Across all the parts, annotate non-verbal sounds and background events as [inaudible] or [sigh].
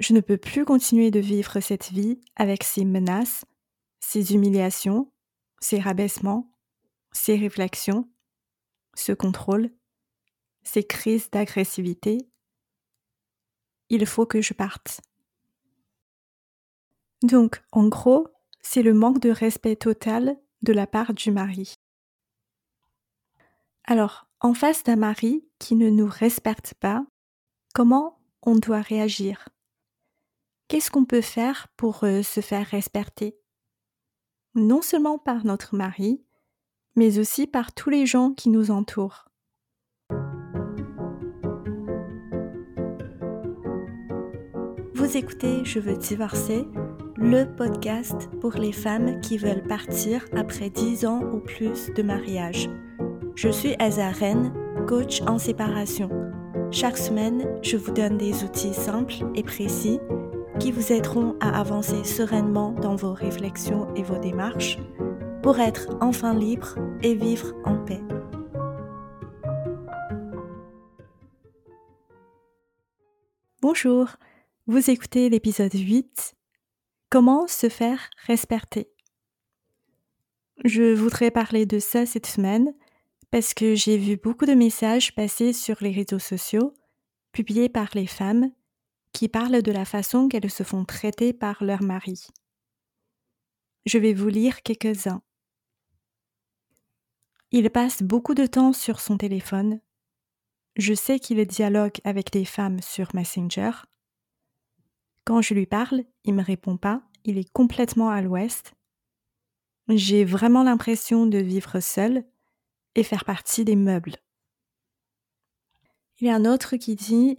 Je ne peux plus continuer de vivre cette vie avec ces menaces, ces humiliations, ces rabaissements, ces réflexions, ce contrôle, ces crises d'agressivité. Il faut que je parte. Donc, en gros, c'est le manque de respect total de la part du mari. Alors, en face d'un mari qui ne nous respecte pas, comment on doit réagir? Qu'est-ce qu'on peut faire pour euh, se faire respecter? Non seulement par notre mari, mais aussi par tous les gens qui nous entourent. Vous écoutez Je veux divorcer, le podcast pour les femmes qui veulent partir après 10 ans ou plus de mariage. Je suis Azaren, coach en séparation. Chaque semaine, je vous donne des outils simples et précis qui vous aideront à avancer sereinement dans vos réflexions et vos démarches pour être enfin libre et vivre en paix. Bonjour, vous écoutez l'épisode 8 Comment se faire respecter Je voudrais parler de ça cette semaine parce que j'ai vu beaucoup de messages passer sur les réseaux sociaux, publiés par les femmes, qui parlent de la façon qu'elles se font traiter par leur mari. Je vais vous lire quelques-uns. Il passe beaucoup de temps sur son téléphone. Je sais qu'il dialogue avec des femmes sur Messenger. Quand je lui parle, il me répond pas, il est complètement à l'ouest. J'ai vraiment l'impression de vivre seul et faire partie des meubles. Il y a un autre qui dit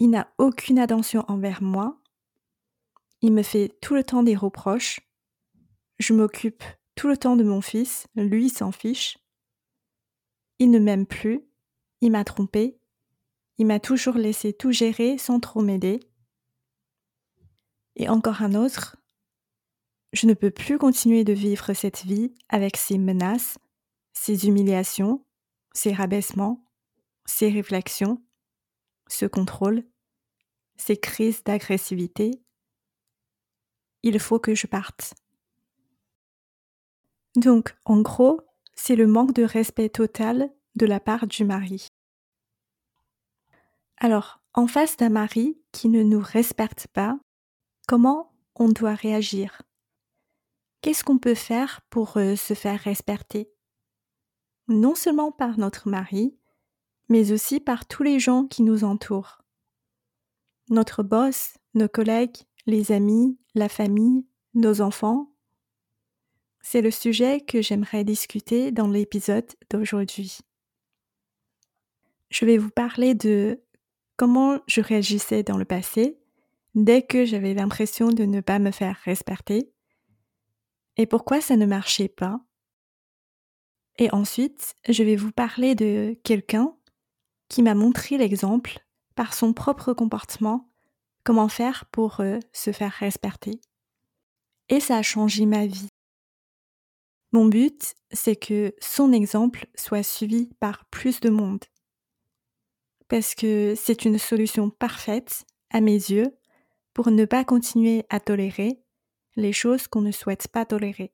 Il n'a aucune attention envers moi. Il me fait tout le temps des reproches. Je m'occupe tout le temps de mon fils, lui s'en fiche. Il ne m'aime plus. Il m'a trompé. Il m'a toujours laissé tout gérer sans trop m'aider. Et encore un autre. Je ne peux plus continuer de vivre cette vie avec ces menaces, ces humiliations, ces rabaissements, ces réflexions, ce contrôle, ces crises d'agressivité, il faut que je parte. Donc, en gros, c'est le manque de respect total de la part du mari. Alors, en face d'un mari qui ne nous respecte pas, comment on doit réagir? Qu'est-ce qu'on peut faire pour euh, se faire respecter? Non seulement par notre mari, mais aussi par tous les gens qui nous entourent. Notre boss, nos collègues, les amis, la famille, nos enfants. C'est le sujet que j'aimerais discuter dans l'épisode d'aujourd'hui. Je vais vous parler de comment je réagissais dans le passé dès que j'avais l'impression de ne pas me faire respecter et pourquoi ça ne marchait pas et ensuite, je vais vous parler de quelqu'un qui m'a montré l'exemple par son propre comportement, comment faire pour euh, se faire respecter. Et ça a changé ma vie. Mon but, c'est que son exemple soit suivi par plus de monde. Parce que c'est une solution parfaite, à mes yeux, pour ne pas continuer à tolérer les choses qu'on ne souhaite pas tolérer.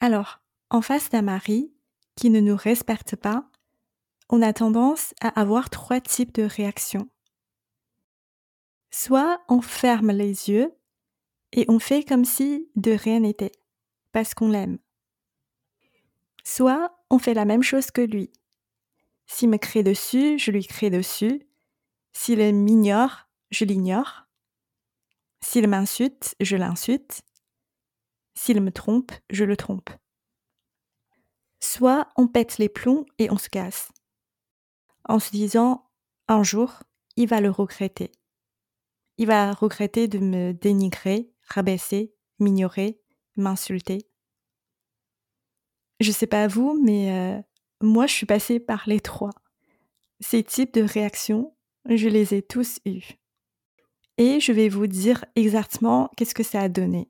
Alors, en face d'un mari qui ne nous respecte pas, on a tendance à avoir trois types de réactions. Soit on ferme les yeux et on fait comme si de rien n'était, parce qu'on l'aime. Soit on fait la même chose que lui. S'il me crée dessus, je lui crée dessus. S'il m'ignore, je l'ignore. S'il m'insulte, je l'insulte. S'il me trompe, je le trompe. Soit on pète les plombs et on se casse, en se disant un jour, il va le regretter. Il va regretter de me dénigrer, rabaisser, m'ignorer, m'insulter. Je sais pas vous, mais euh, moi je suis passée par les trois. Ces types de réactions, je les ai tous eus. Et je vais vous dire exactement qu'est-ce que ça a donné.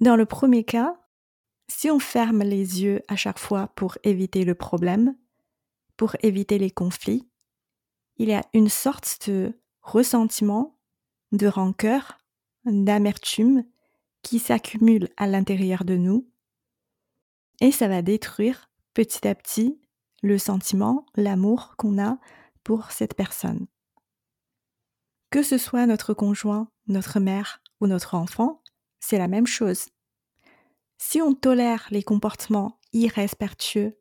Dans le premier cas, si on ferme les yeux à chaque fois pour éviter le problème, pour éviter les conflits, il y a une sorte de ressentiment, de rancœur, d'amertume qui s'accumule à l'intérieur de nous et ça va détruire petit à petit le sentiment, l'amour qu'on a pour cette personne. Que ce soit notre conjoint, notre mère ou notre enfant, c'est la même chose. Si on tolère les comportements irrespectueux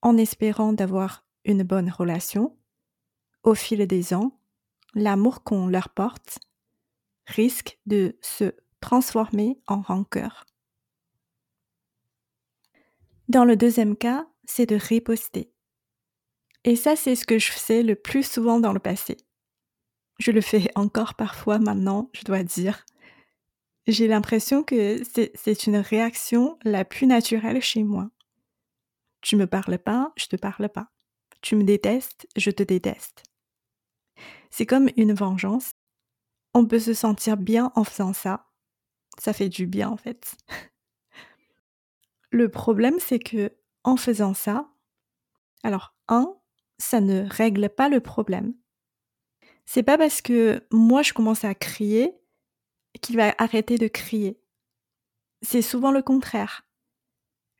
en espérant d'avoir une bonne relation, au fil des ans, l'amour qu'on leur porte risque de se transformer en rancœur. Dans le deuxième cas, c'est de riposter. Et ça, c'est ce que je faisais le plus souvent dans le passé. Je le fais encore parfois maintenant, je dois dire. J'ai l'impression que c'est une réaction la plus naturelle chez moi. Tu me parles pas, je te parle pas. Tu me détestes, je te déteste. C'est comme une vengeance. On peut se sentir bien en faisant ça. Ça fait du bien en fait. Le problème, c'est que en faisant ça, alors un, ça ne règle pas le problème. C'est pas parce que moi je commence à crier qu'il va arrêter de crier. C'est souvent le contraire.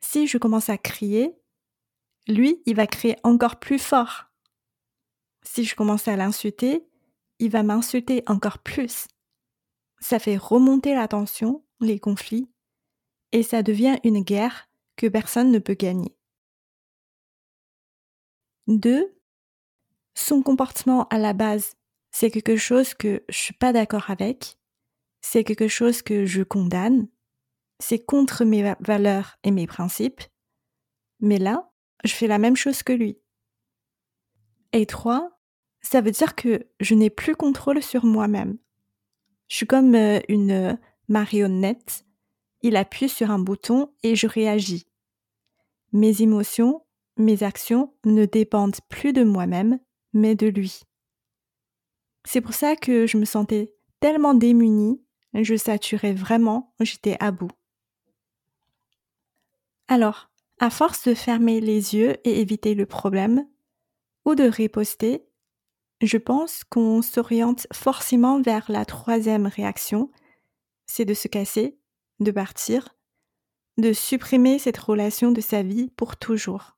Si je commence à crier, lui, il va crier encore plus fort. Si je commence à l'insulter, il va m'insulter encore plus. Ça fait remonter la tension, les conflits, et ça devient une guerre que personne ne peut gagner. 2. Son comportement à la base, c'est quelque chose que je suis pas d'accord avec, c'est quelque chose que je condamne, c'est contre mes valeurs et mes principes, mais là, je fais la même chose que lui. Et 3. Ça veut dire que je n'ai plus contrôle sur moi-même. Je suis comme euh, une marionnette. Il appuie sur un bouton et je réagis. Mes émotions, mes actions ne dépendent plus de moi-même, mais de lui. C'est pour ça que je me sentais tellement démunie, je saturais vraiment, j'étais à bout. Alors, à force de fermer les yeux et éviter le problème, ou de riposter, je pense qu'on s'oriente forcément vers la troisième réaction, c'est de se casser, de partir, de supprimer cette relation de sa vie pour toujours.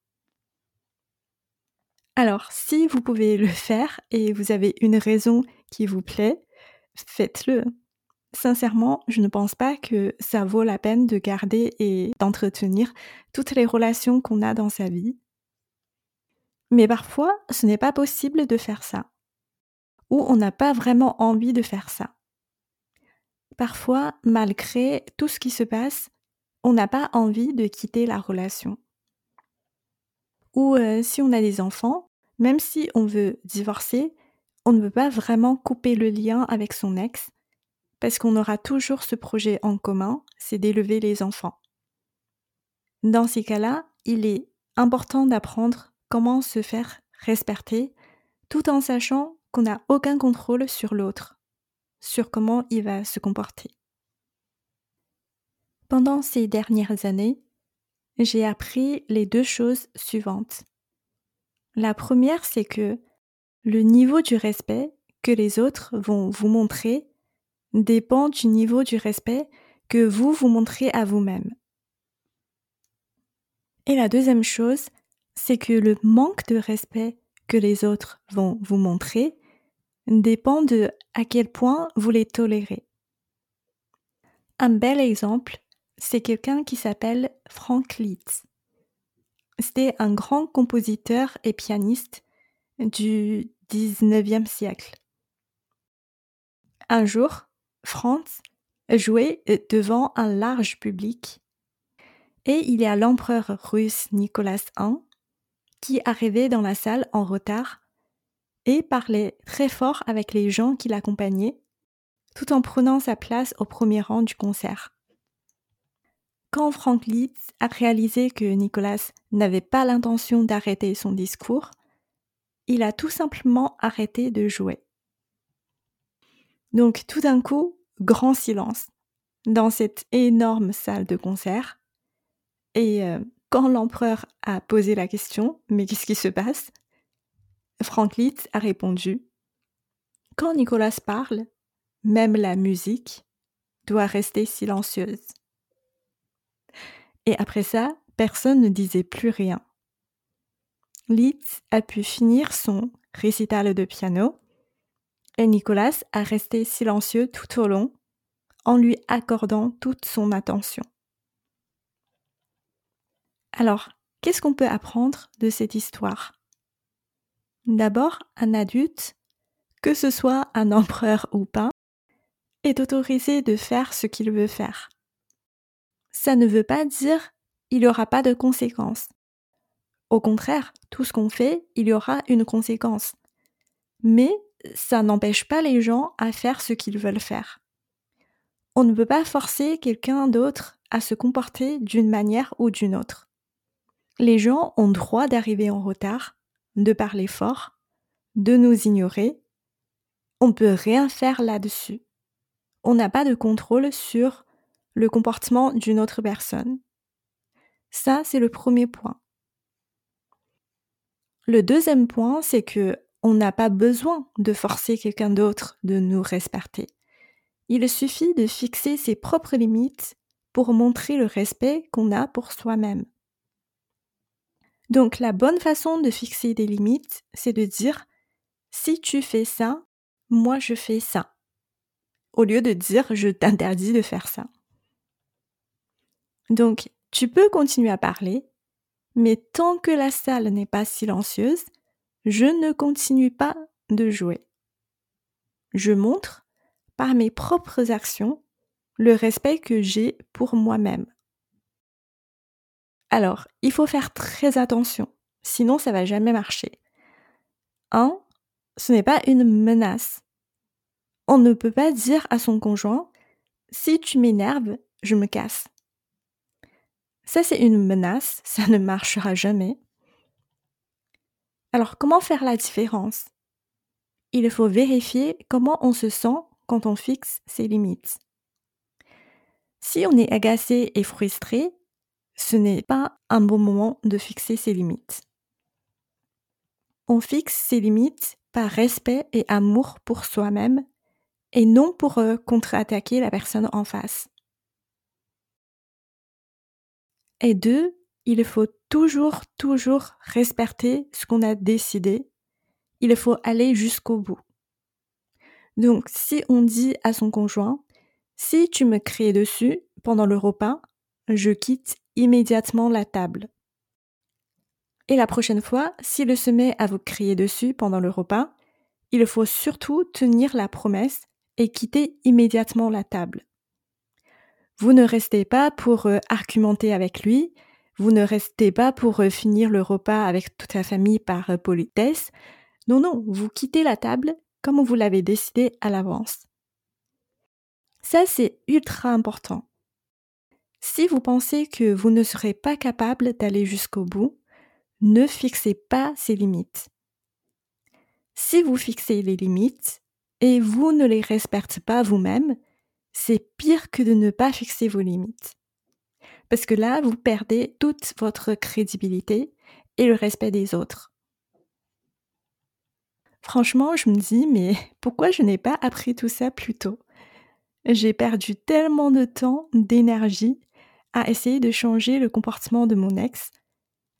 Alors, si vous pouvez le faire et vous avez une raison qui vous plaît, faites-le. Sincèrement, je ne pense pas que ça vaut la peine de garder et d'entretenir toutes les relations qu'on a dans sa vie. Mais parfois, ce n'est pas possible de faire ça. Ou on n'a pas vraiment envie de faire ça. Parfois, malgré tout ce qui se passe, on n'a pas envie de quitter la relation. Ou euh, si on a des enfants, même si on veut divorcer, on ne veut pas vraiment couper le lien avec son ex, parce qu'on aura toujours ce projet en commun, c'est d'élever les enfants. Dans ces cas-là, il est important d'apprendre comment se faire respecter tout en sachant qu'on n'a aucun contrôle sur l'autre, sur comment il va se comporter. Pendant ces dernières années, j'ai appris les deux choses suivantes. La première, c'est que le niveau du respect que les autres vont vous montrer dépend du niveau du respect que vous vous montrez à vous-même. Et la deuxième chose, c'est que le manque de respect que les autres vont vous montrer dépend de à quel point vous les tolérez. Un bel exemple, c'est quelqu'un qui s'appelle Frank Liszt. C'était un grand compositeur et pianiste du 19e siècle. Un jour, Franz jouait devant un large public et il y a l'empereur russe Nicolas I qui arrivait dans la salle en retard et parlait très fort avec les gens qui l'accompagnaient tout en prenant sa place au premier rang du concert. Quand Frank Liszt a réalisé que Nicolas n'avait pas l'intention d'arrêter son discours, il a tout simplement arrêté de jouer. Donc tout d'un coup, grand silence dans cette énorme salle de concert. Et euh, quand l'empereur a posé la question, mais qu'est-ce qui se passe? Frank Litz a répondu Quand Nicolas parle, même la musique doit rester silencieuse. Et après ça, personne ne disait plus rien. Litz a pu finir son récital de piano Nicolas a resté silencieux tout au long en lui accordant toute son attention. Alors, qu'est-ce qu'on peut apprendre de cette histoire? D'abord, un adulte, que ce soit un [laughs] empereur ou pas, est autorisé de faire ce qu'il veut faire. Ça ne veut pas dire il n'y aura pas de conséquences. Au contraire, tout ce qu'on fait, il y aura une conséquence. Mais ça n'empêche pas les gens à faire ce qu'ils veulent faire. On ne peut pas forcer quelqu'un d'autre à se comporter d'une manière ou d'une autre. Les gens ont droit d'arriver en retard, de parler fort, de nous ignorer. On ne peut rien faire là-dessus. On n'a pas de contrôle sur le comportement d'une autre personne. Ça, c'est le premier point. Le deuxième point, c'est que on n'a pas besoin de forcer quelqu'un d'autre de nous respecter. Il suffit de fixer ses propres limites pour montrer le respect qu'on a pour soi-même. Donc la bonne façon de fixer des limites, c'est de dire si tu fais ça, moi je fais ça. Au lieu de dire je t'interdis de faire ça. Donc tu peux continuer à parler, mais tant que la salle n'est pas silencieuse, je ne continue pas de jouer. Je montre, par mes propres actions, le respect que j'ai pour moi-même. Alors, il faut faire très attention, sinon ça va jamais marcher. 1. Ce n'est pas une menace. On ne peut pas dire à son conjoint si tu m'énerves, je me casse. Ça, c'est une menace, ça ne marchera jamais. Alors, comment faire la différence? Il faut vérifier comment on se sent quand on fixe ses limites. Si on est agacé et frustré, ce n'est pas un bon moment de fixer ses limites. On fixe ses limites par respect et amour pour soi-même et non pour euh, contre-attaquer la personne en face. Et deux, il faut toujours, toujours respecter ce qu'on a décidé. Il faut aller jusqu'au bout. Donc, si on dit à son conjoint, si tu me cries dessus pendant le repas, je quitte immédiatement la table. Et la prochaine fois, s'il se met à vous crier dessus pendant le repas, il faut surtout tenir la promesse et quitter immédiatement la table. Vous ne restez pas pour euh, argumenter avec lui, vous ne restez pas pour euh, finir le repas avec toute la famille par euh, politesse. Non, non, vous quittez la table comme vous l'avez décidé à l'avance. Ça, c'est ultra important. Si vous pensez que vous ne serez pas capable d'aller jusqu'au bout, ne fixez pas ces limites. Si vous fixez les limites et vous ne les respectez pas vous-même, c'est pire que de ne pas fixer vos limites. Parce que là, vous perdez toute votre crédibilité et le respect des autres. Franchement, je me dis, mais [laughs] pourquoi je n'ai pas appris tout ça plus tôt? J'ai perdu tellement de temps, d'énergie à essayer de changer le comportement de mon ex,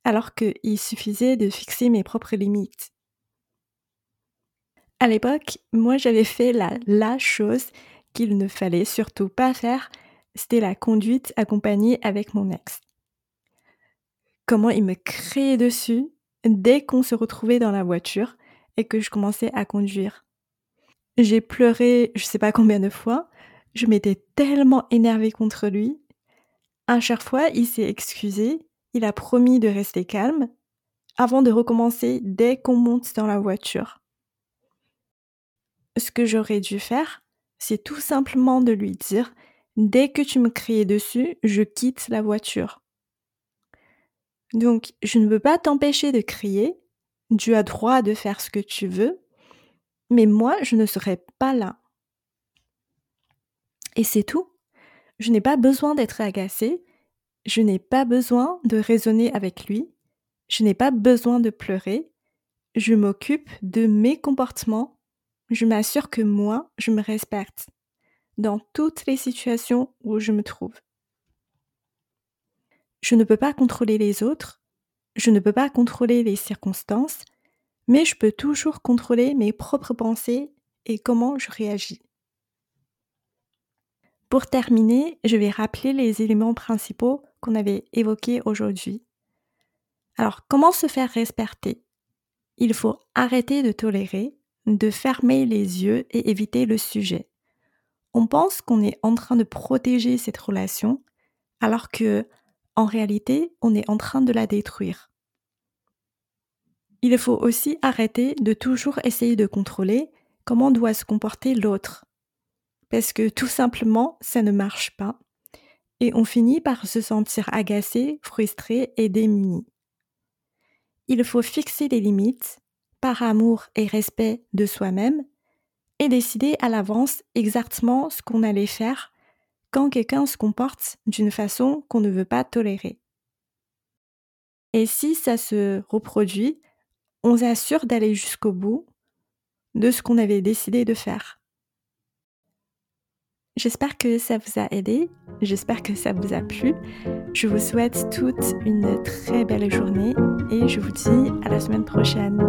alors qu'il suffisait de fixer mes propres limites. À l'époque, moi j'avais fait la, la chose qu'il ne fallait surtout pas faire, c'était la conduite accompagnée avec mon ex. Comment il me criait dessus dès qu'on se retrouvait dans la voiture et que je commençais à conduire. J'ai pleuré je sais pas combien de fois, je m'étais tellement énervée contre lui. À chaque fois, il s'est excusé, il a promis de rester calme avant de recommencer dès qu'on monte dans la voiture. Ce que j'aurais dû faire, c'est tout simplement de lui dire Dès que tu me criais dessus, je quitte la voiture. Donc, je ne veux pas t'empêcher de crier, tu as droit de faire ce que tu veux, mais moi, je ne serai pas là. Et c'est tout. Je n'ai pas besoin d'être agacée, je n'ai pas besoin de raisonner avec lui, je n'ai pas besoin de pleurer, je m'occupe de mes comportements, je m'assure que moi, je me respecte dans toutes les situations où je me trouve. Je ne peux pas contrôler les autres, je ne peux pas contrôler les circonstances, mais je peux toujours contrôler mes propres pensées et comment je réagis. Pour terminer, je vais rappeler les éléments principaux qu'on avait évoqués aujourd'hui. Alors, comment se faire respecter? Il faut arrêter de tolérer, de fermer les yeux et éviter le sujet. On pense qu'on est en train de protéger cette relation, alors que, en réalité, on est en train de la détruire. Il faut aussi arrêter de toujours essayer de contrôler comment doit se comporter l'autre parce que tout simplement, ça ne marche pas, et on finit par se sentir agacé, frustré et démuni. Il faut fixer des limites, par amour et respect de soi-même, et décider à l'avance exactement ce qu'on allait faire quand quelqu'un se comporte d'une façon qu'on ne veut pas tolérer. Et si ça se reproduit, on s'assure d'aller jusqu'au bout de ce qu'on avait décidé de faire. J'espère que ça vous a aidé, j'espère que ça vous a plu. Je vous souhaite toute une très belle journée et je vous dis à la semaine prochaine.